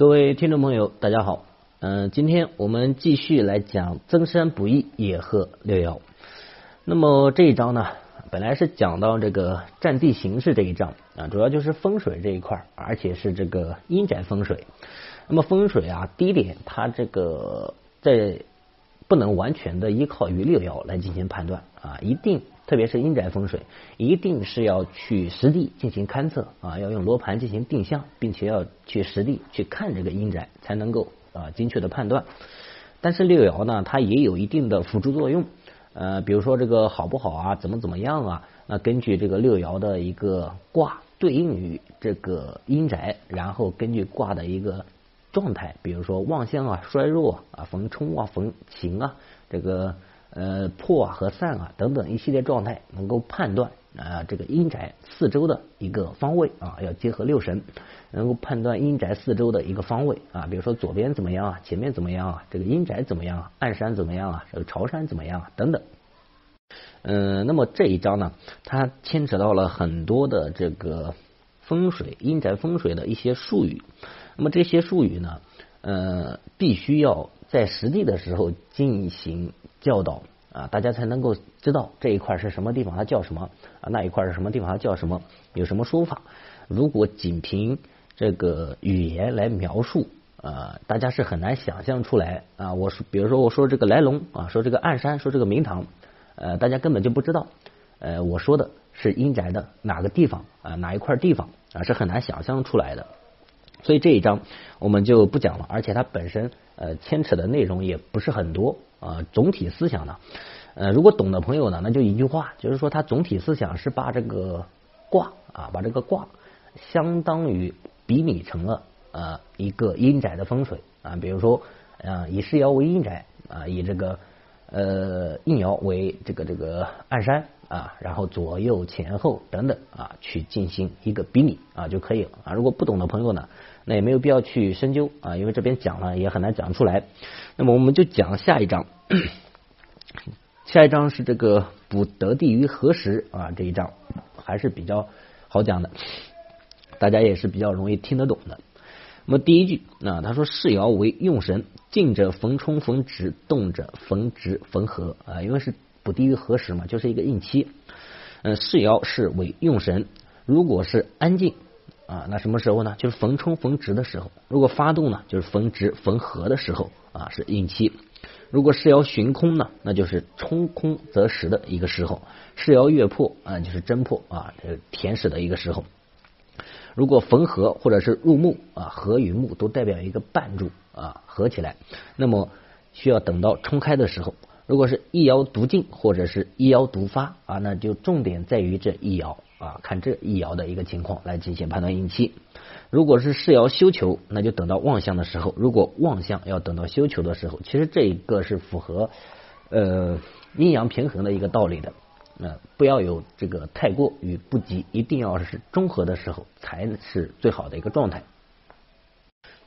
各位听众朋友，大家好。嗯，今天我们继续来讲增山不易，野鹤六爻。那么这一章呢，本来是讲到这个占地形势这一章啊，主要就是风水这一块，而且是这个阴宅风水。那么风水啊，第一点，它这个在不能完全的依靠于六爻来进行判断啊，一定。特别是阴宅风水，一定是要去实地进行勘测啊，要用罗盘进行定向，并且要去实地去看这个阴宅，才能够啊精确的判断。但是六爻呢，它也有一定的辅助作用，呃，比如说这个好不好啊，怎么怎么样啊？那根据这个六爻的一个卦对应于这个阴宅，然后根据卦的一个状态，比如说旺相啊、衰弱啊、逢冲啊、逢刑啊，这个。呃，破啊和散啊等等一系列状态，能够判断啊这个阴宅四周的一个方位啊，要结合六神，能够判断阴宅四周的一个方位啊，比如说左边怎么样啊，前面怎么样啊，这个阴宅怎么样啊，暗山怎么样啊，这个朝山怎么样啊等等。嗯，那么这一章呢，它牵扯到了很多的这个风水阴宅风水的一些术语，那么这些术语呢，呃，必须要在实地的时候进行。教导啊，大家才能够知道这一块是什么地方，它叫什么啊？那一块是什么地方，它叫什么？有什么说法？如果仅凭这个语言来描述啊，大家是很难想象出来啊。我说，比如说我说这个来龙啊，说这个暗山，说这个明堂，呃，大家根本就不知道，呃，我说的是阴宅的哪个地方啊，哪一块地方啊，是很难想象出来的。所以这一章我们就不讲了，而且它本身呃牵扯的内容也不是很多。啊，总体思想呢？呃，如果懂的朋友呢，那就一句话，就是说，它总体思想是把这个卦啊，把这个卦相当于比拟成了呃一个阴宅的风水啊，比如说啊，以世爻为阴宅啊，以这个呃应爻为这个这个暗山啊，然后左右前后等等啊，去进行一个比拟啊就可以了啊。如果不懂的朋友呢？那也没有必要去深究啊，因为这边讲了也很难讲出来。那么我们就讲下一章，下一章是这个补得地于何时啊？这一章还是比较好讲的，大家也是比较容易听得懂的。那么第一句啊，他说世爻为用神，静者逢冲逢直，动者逢直逢合啊，因为是补地于何时嘛，就是一个应期。嗯，世爻是为用神，如果是安静。啊，那什么时候呢？就是逢冲逢直的时候。如果发动呢，就是逢直逢合的时候啊，是应期。如果是爻寻空呢，那就是冲空择时的一个时候。是爻月破啊，就是真破啊，这填实的一个时候。如果逢合或者是入木啊，合与木都代表一个半柱啊，合起来，那么需要等到冲开的时候。如果是一爻独进或者是一爻独发啊，那就重点在于这一爻。啊，看这一爻的一个情况来进行判断阴期。如果是世爻休囚，那就等到旺相的时候；如果旺相要等到休囚的时候，其实这一个是符合呃阴阳平衡的一个道理的。呃，不要有这个太过与不及，一定要是中和的时候才是最好的一个状态。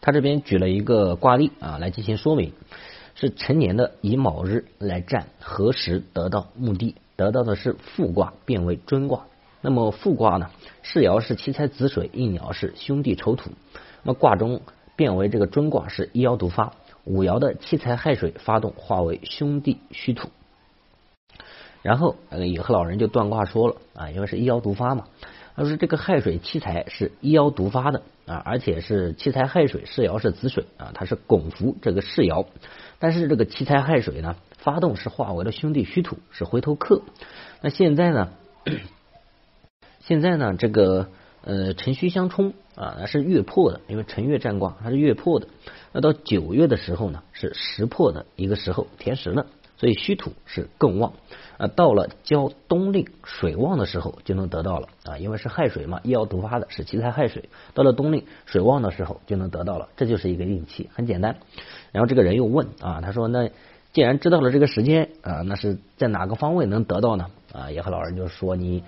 他这边举了一个卦例啊，来进行说明，是成年的以卯日来占何时得到目的，得到的是复卦变为尊卦。那么复卦呢？世爻是七财子水，应爻是兄弟丑土。那么卦中变为这个尊卦是一爻独发，五爻的七财亥水发动化为兄弟戌土。然后那个野鹤老人就断卦说了啊，因为是一爻独发嘛，他说这个亥水七财是一爻独发的啊，而且是七财亥水，世爻是子水啊，它是拱伏这个世爻，但是这个七财亥水呢，发动是化为了兄弟戌土，是回头客。那现在呢？现在呢，这个呃辰戌相冲啊，那是月破的，因为辰月占卦，它是月破的。那到九月的时候呢，是时破的一个时候，填实了，所以戌土是更旺。啊，到了交冬令水旺的时候，就能得到了啊，因为是亥水嘛，一爻独发的是七财亥水，到了冬令水旺的时候就能得到了，这就是一个运气，很简单。然后这个人又问啊，他说那既然知道了这个时间啊，那是在哪个方位能得到呢？啊，也和老人就说你。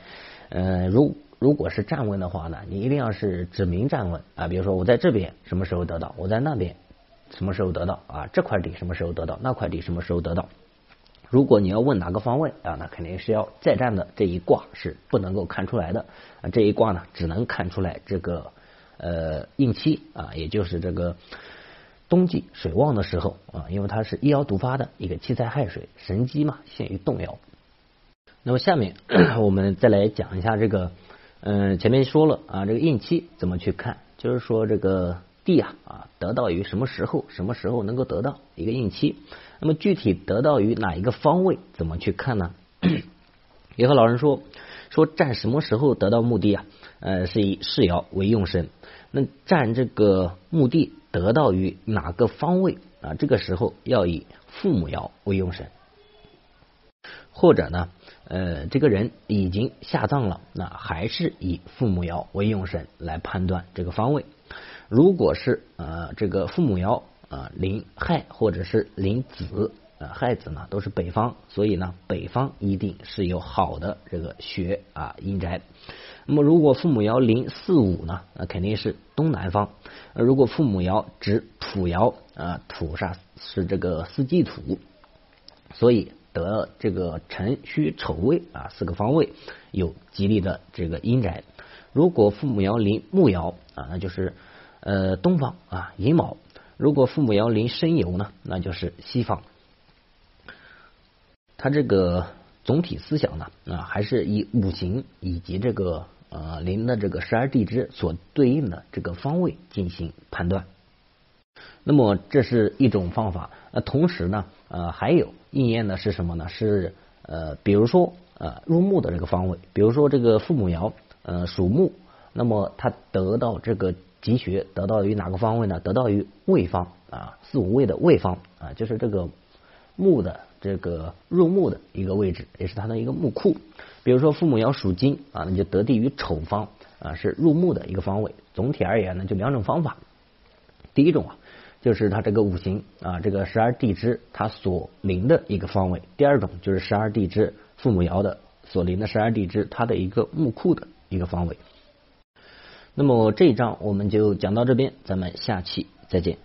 呃，如如果是站问的话呢，你一定要是指明站问啊，比如说我在这边什么时候得到，我在那边什么时候得到啊，这块地什么时候得到，那块地什么时候得到。如果你要问哪个方位啊，那肯定是要再站的这一卦是不能够看出来的，这一卦呢只能看出来这个呃应期啊，也就是这个冬季水旺的时候啊，因为它是一爻独发的一个七财亥水，神机嘛陷于动摇。那么下面 我们再来讲一下这个，嗯，前面说了啊，这个应期怎么去看？就是说这个地啊啊得到于什么时候？什么时候能够得到一个应期？那么具体得到于哪一个方位？怎么去看呢？也和老人说说占什么时候得到墓地啊？呃，是以世爻为用神。那占这个墓地得到于哪个方位啊？这个时候要以父母爻为用神，或者呢，呃，这个人已经下葬了，那还是以父母爻为用神来判断这个方位。如果是呃这个父母爻啊临亥或者是临子。呃，亥子呢都是北方，所以呢，北方一定是有好的这个学啊阴宅。那么，如果父母爻临四五呢，那肯定是东南方。如果父母爻指土爻啊，土煞是这个四季土，所以得这个辰戌丑未啊四个方位有吉利的这个阴宅。如果父母爻临木爻啊，那就是呃东方啊寅卯。如果父母爻临申酉呢，那就是西方。它这个总体思想呢啊，还是以五行以及这个呃临的这个十二地支所对应的这个方位进行判断。那么这是一种方法。呃，同时呢呃还有应验的是什么呢？是呃比如说呃入木的这个方位，比如说这个父母爻呃属木，那么它得到这个吉穴得到于哪个方位呢？得到于未方啊四五位的未方啊，就是这个木的。这个入墓的一个位置，也是它的一个墓库。比如说父母爻属金啊，那就得地于丑方啊，是入墓的一个方位。总体而言呢，就两种方法。第一种啊，就是它这个五行啊，这个十二地支它所临的一个方位；第二种就是十二地支父母爻的所临的十二地支它的一个墓库的一个方位。那么这一章我们就讲到这边，咱们下期再见。